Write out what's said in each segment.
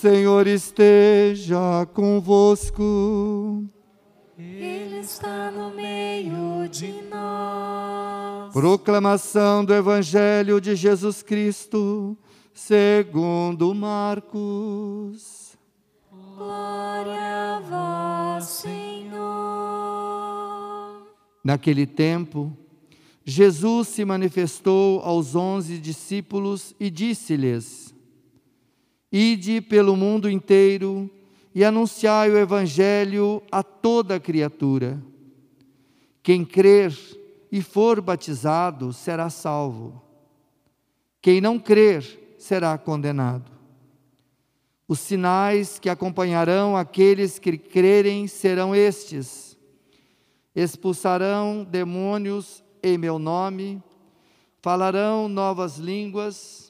Senhor esteja convosco. Ele está no meio de nós. Proclamação do Evangelho de Jesus Cristo, segundo Marcos. Glória a vós, Senhor. Naquele tempo, Jesus se manifestou aos onze discípulos e disse-lhes: Ide pelo mundo inteiro e anunciai o Evangelho a toda criatura. Quem crer e for batizado será salvo. Quem não crer será condenado. Os sinais que acompanharão aqueles que crerem serão estes: expulsarão demônios em meu nome, falarão novas línguas,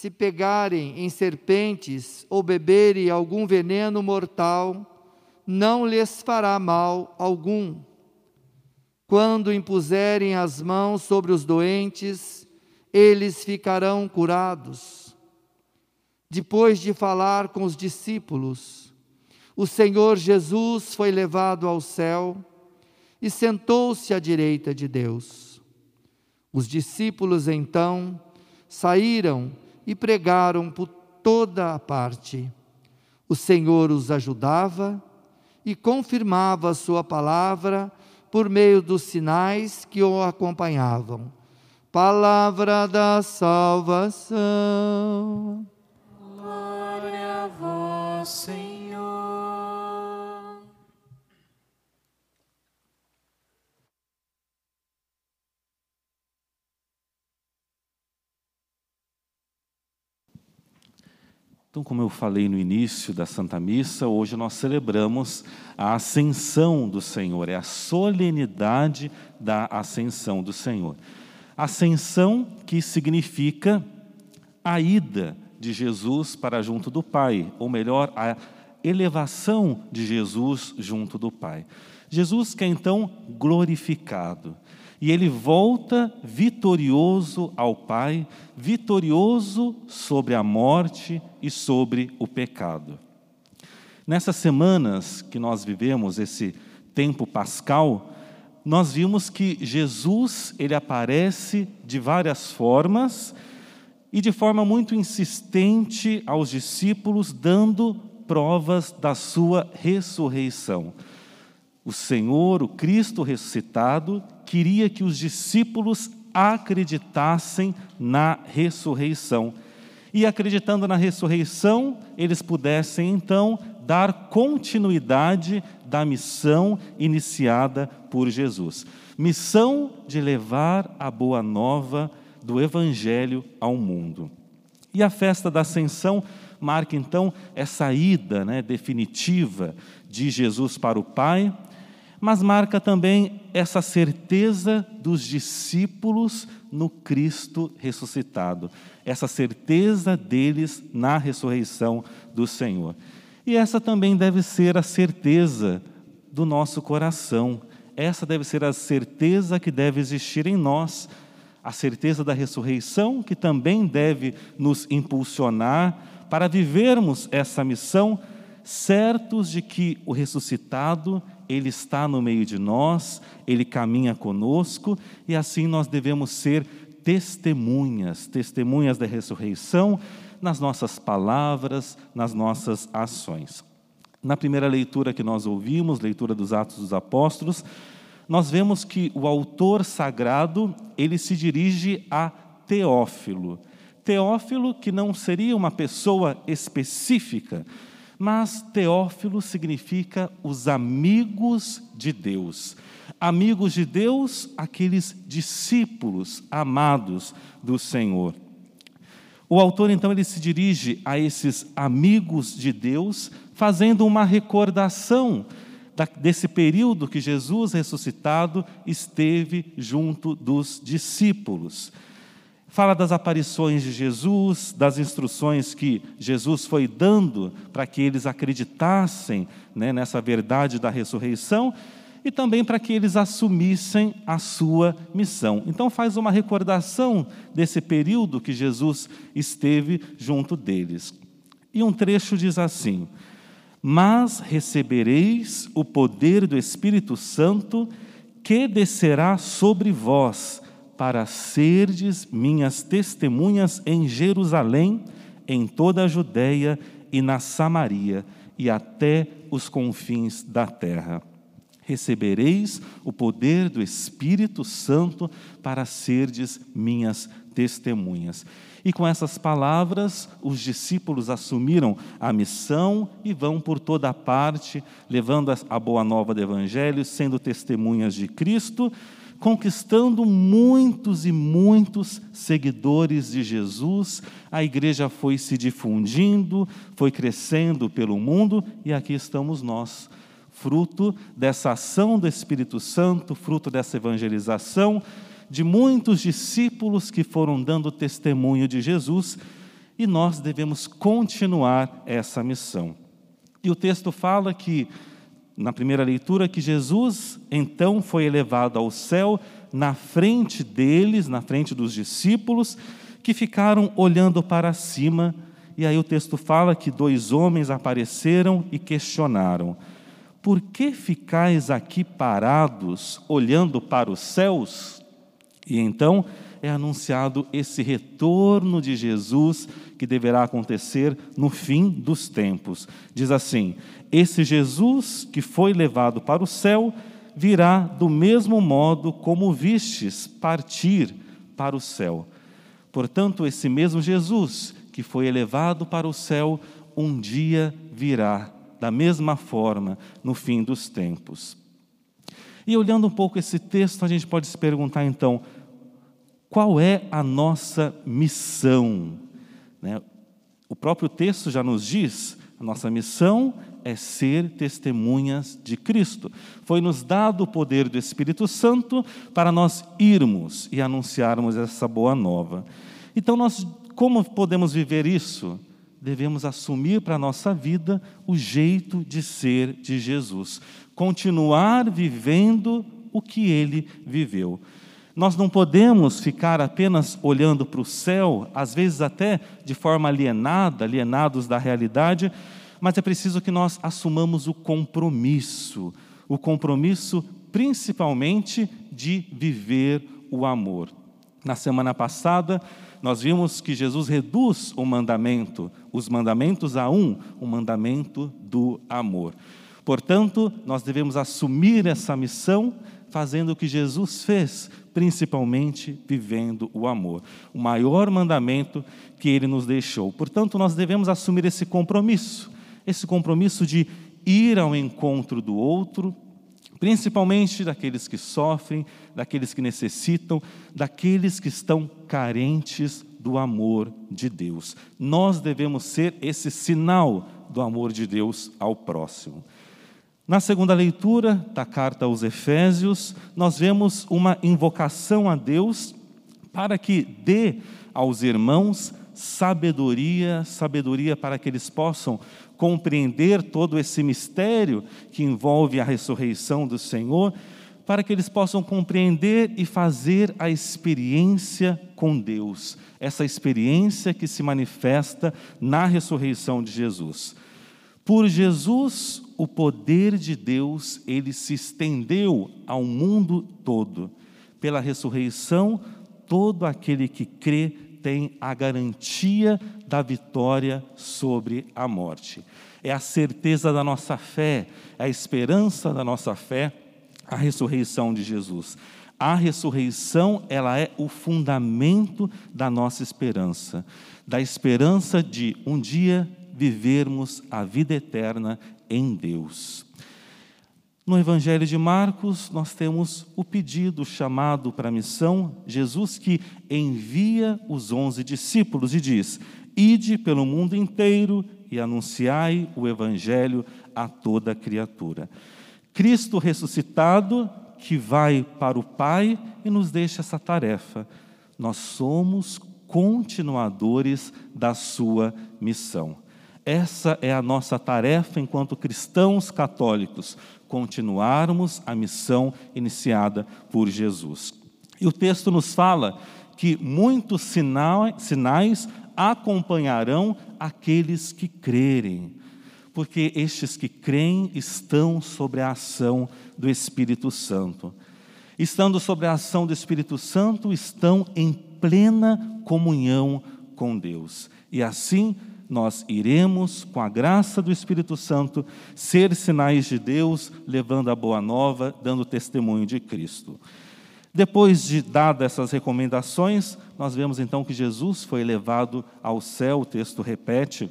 se pegarem em serpentes ou beberem algum veneno mortal, não lhes fará mal algum. Quando impuserem as mãos sobre os doentes, eles ficarão curados. Depois de falar com os discípulos, o Senhor Jesus foi levado ao céu e sentou-se à direita de Deus. Os discípulos então saíram e pregaram por toda a parte. O Senhor os ajudava e confirmava a sua palavra por meio dos sinais que o acompanhavam. Palavra da salvação. Glória a vós, Senhor. Então, como eu falei no início da Santa Missa, hoje nós celebramos a ascensão do Senhor, é a solenidade da ascensão do Senhor. Ascensão que significa a ida de Jesus para junto do Pai, ou melhor, a elevação de Jesus junto do Pai. Jesus que é então glorificado. E ele volta vitorioso ao Pai, vitorioso sobre a morte e sobre o pecado. Nessas semanas que nós vivemos, esse tempo pascal, nós vimos que Jesus, ele aparece de várias formas e de forma muito insistente aos discípulos, dando provas da sua ressurreição. O Senhor, o Cristo ressuscitado, queria que os discípulos acreditassem na ressurreição. E acreditando na ressurreição, eles pudessem então dar continuidade da missão iniciada por Jesus. Missão de levar a boa nova do Evangelho ao mundo. E a festa da Ascensão marca então essa ida né, definitiva de Jesus para o Pai, mas marca também essa certeza dos discípulos no Cristo ressuscitado, essa certeza deles na ressurreição do Senhor. E essa também deve ser a certeza do nosso coração, essa deve ser a certeza que deve existir em nós, a certeza da ressurreição que também deve nos impulsionar para vivermos essa missão certos de que o ressuscitado, ele está no meio de nós, ele caminha conosco e assim nós devemos ser testemunhas, testemunhas da ressurreição nas nossas palavras, nas nossas ações. Na primeira leitura que nós ouvimos, leitura dos Atos dos Apóstolos, nós vemos que o autor sagrado, ele se dirige a Teófilo. Teófilo que não seria uma pessoa específica, mas Teófilo significa os amigos de Deus. Amigos de Deus, aqueles discípulos amados do Senhor. O autor então ele se dirige a esses amigos de Deus, fazendo uma recordação desse período que Jesus ressuscitado esteve junto dos discípulos. Fala das aparições de Jesus, das instruções que Jesus foi dando para que eles acreditassem né, nessa verdade da ressurreição e também para que eles assumissem a sua missão. Então, faz uma recordação desse período que Jesus esteve junto deles. E um trecho diz assim: Mas recebereis o poder do Espírito Santo que descerá sobre vós para serdes minhas testemunhas em Jerusalém, em toda a Judéia e na Samaria e até os confins da terra. Recebereis o poder do Espírito Santo para serdes minhas testemunhas. E com essas palavras, os discípulos assumiram a missão e vão por toda parte, levando a boa nova do Evangelho, sendo testemunhas de Cristo, conquistando muitos e muitos seguidores de Jesus. A igreja foi se difundindo, foi crescendo pelo mundo e aqui estamos nós, fruto dessa ação do Espírito Santo, fruto dessa evangelização, de muitos discípulos que foram dando testemunho de Jesus e nós devemos continuar essa missão. E o texto fala que na primeira leitura, que Jesus então foi elevado ao céu na frente deles, na frente dos discípulos, que ficaram olhando para cima. E aí o texto fala que dois homens apareceram e questionaram: Por que ficais aqui parados, olhando para os céus? E então é anunciado esse retorno de Jesus que deverá acontecer no fim dos tempos. Diz assim: Esse Jesus que foi levado para o céu virá do mesmo modo como vistes partir para o céu. Portanto, esse mesmo Jesus que foi elevado para o céu, um dia virá da mesma forma no fim dos tempos. E olhando um pouco esse texto, a gente pode se perguntar então, qual é a nossa missão? Né? O próprio texto já nos diz: a nossa missão é ser testemunhas de Cristo. Foi nos dado o poder do Espírito Santo para nós irmos e anunciarmos essa boa nova. Então, nós, como podemos viver isso? Devemos assumir para a nossa vida o jeito de ser de Jesus, continuar vivendo o que ele viveu. Nós não podemos ficar apenas olhando para o céu, às vezes até de forma alienada, alienados da realidade, mas é preciso que nós assumamos o compromisso, o compromisso principalmente de viver o amor. Na semana passada, nós vimos que Jesus reduz o mandamento, os mandamentos a um, o mandamento do amor. Portanto, nós devemos assumir essa missão fazendo o que Jesus fez, principalmente vivendo o amor, o maior mandamento que ele nos deixou. Portanto, nós devemos assumir esse compromisso, esse compromisso de ir ao encontro do outro, principalmente daqueles que sofrem, daqueles que necessitam, daqueles que estão carentes do amor de Deus. Nós devemos ser esse sinal do amor de Deus ao próximo. Na segunda leitura da carta aos Efésios, nós vemos uma invocação a Deus para que dê aos irmãos sabedoria, sabedoria para que eles possam compreender todo esse mistério que envolve a ressurreição do Senhor, para que eles possam compreender e fazer a experiência com Deus, essa experiência que se manifesta na ressurreição de Jesus. Por Jesus, o poder de Deus, ele se estendeu ao mundo todo. Pela ressurreição, todo aquele que crê tem a garantia da vitória sobre a morte. É a certeza da nossa fé, é a esperança da nossa fé, a ressurreição de Jesus. A ressurreição, ela é o fundamento da nossa esperança, da esperança de um dia vivermos a vida eterna em Deus. No Evangelho de Marcos, nós temos o pedido, chamado para a missão, Jesus que envia os onze discípulos e diz: Ide pelo mundo inteiro e anunciai o Evangelho a toda criatura. Cristo ressuscitado, que vai para o Pai e nos deixa essa tarefa nós somos continuadores da sua missão. Essa é a nossa tarefa enquanto cristãos católicos, continuarmos a missão iniciada por Jesus. E o texto nos fala que muitos sinais acompanharão aqueles que crerem, porque estes que creem estão sobre a ação do Espírito Santo. Estando sobre a ação do Espírito Santo, estão em plena comunhão com Deus. E assim nós iremos, com a graça do Espírito Santo, ser sinais de Deus, levando a boa nova, dando testemunho de Cristo. Depois de dadas essas recomendações, nós vemos então que Jesus foi elevado ao céu, o texto repete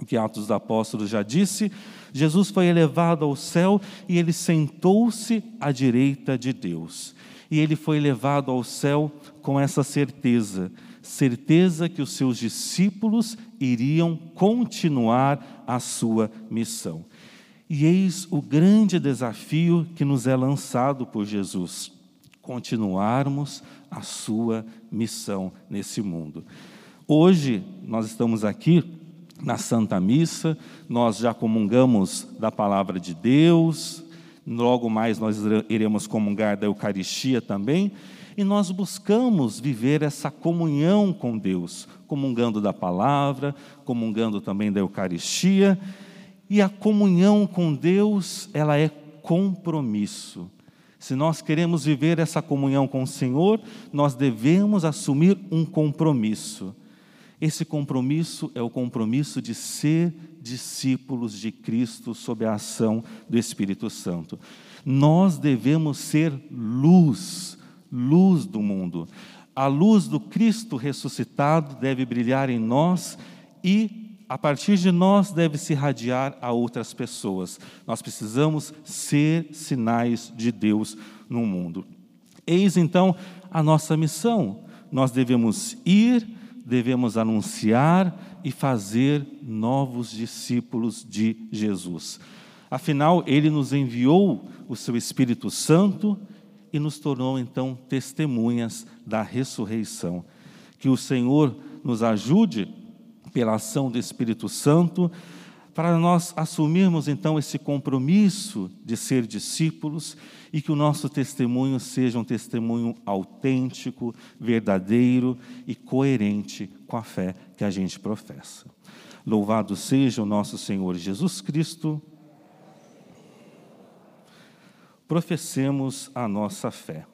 o que Atos dos Apóstolos já disse. Jesus foi elevado ao céu e ele sentou-se à direita de Deus. E ele foi levado ao céu com essa certeza, certeza que os seus discípulos iriam continuar a sua missão. E eis o grande desafio que nos é lançado por Jesus continuarmos a sua missão nesse mundo. Hoje nós estamos aqui na Santa Missa, nós já comungamos da palavra de Deus, logo mais nós iremos comungar da Eucaristia também, e nós buscamos viver essa comunhão com Deus, comungando da palavra, comungando também da Eucaristia, e a comunhão com Deus, ela é compromisso. Se nós queremos viver essa comunhão com o Senhor, nós devemos assumir um compromisso. Esse compromisso é o compromisso de ser discípulos de Cristo sob a ação do Espírito Santo. Nós devemos ser luz, luz do mundo. A luz do Cristo ressuscitado deve brilhar em nós e a partir de nós deve se irradiar a outras pessoas. Nós precisamos ser sinais de Deus no mundo. Eis então a nossa missão. Nós devemos ir, devemos anunciar e fazer novos discípulos de Jesus. Afinal, ele nos enviou o seu Espírito Santo e nos tornou então testemunhas da ressurreição. Que o Senhor nos ajude pela ação do Espírito Santo, para nós assumirmos então esse compromisso de ser discípulos e que o nosso testemunho seja um testemunho autêntico, verdadeiro e coerente com a fé que a gente professa. Louvado seja o nosso Senhor Jesus Cristo. Professemos a nossa fé.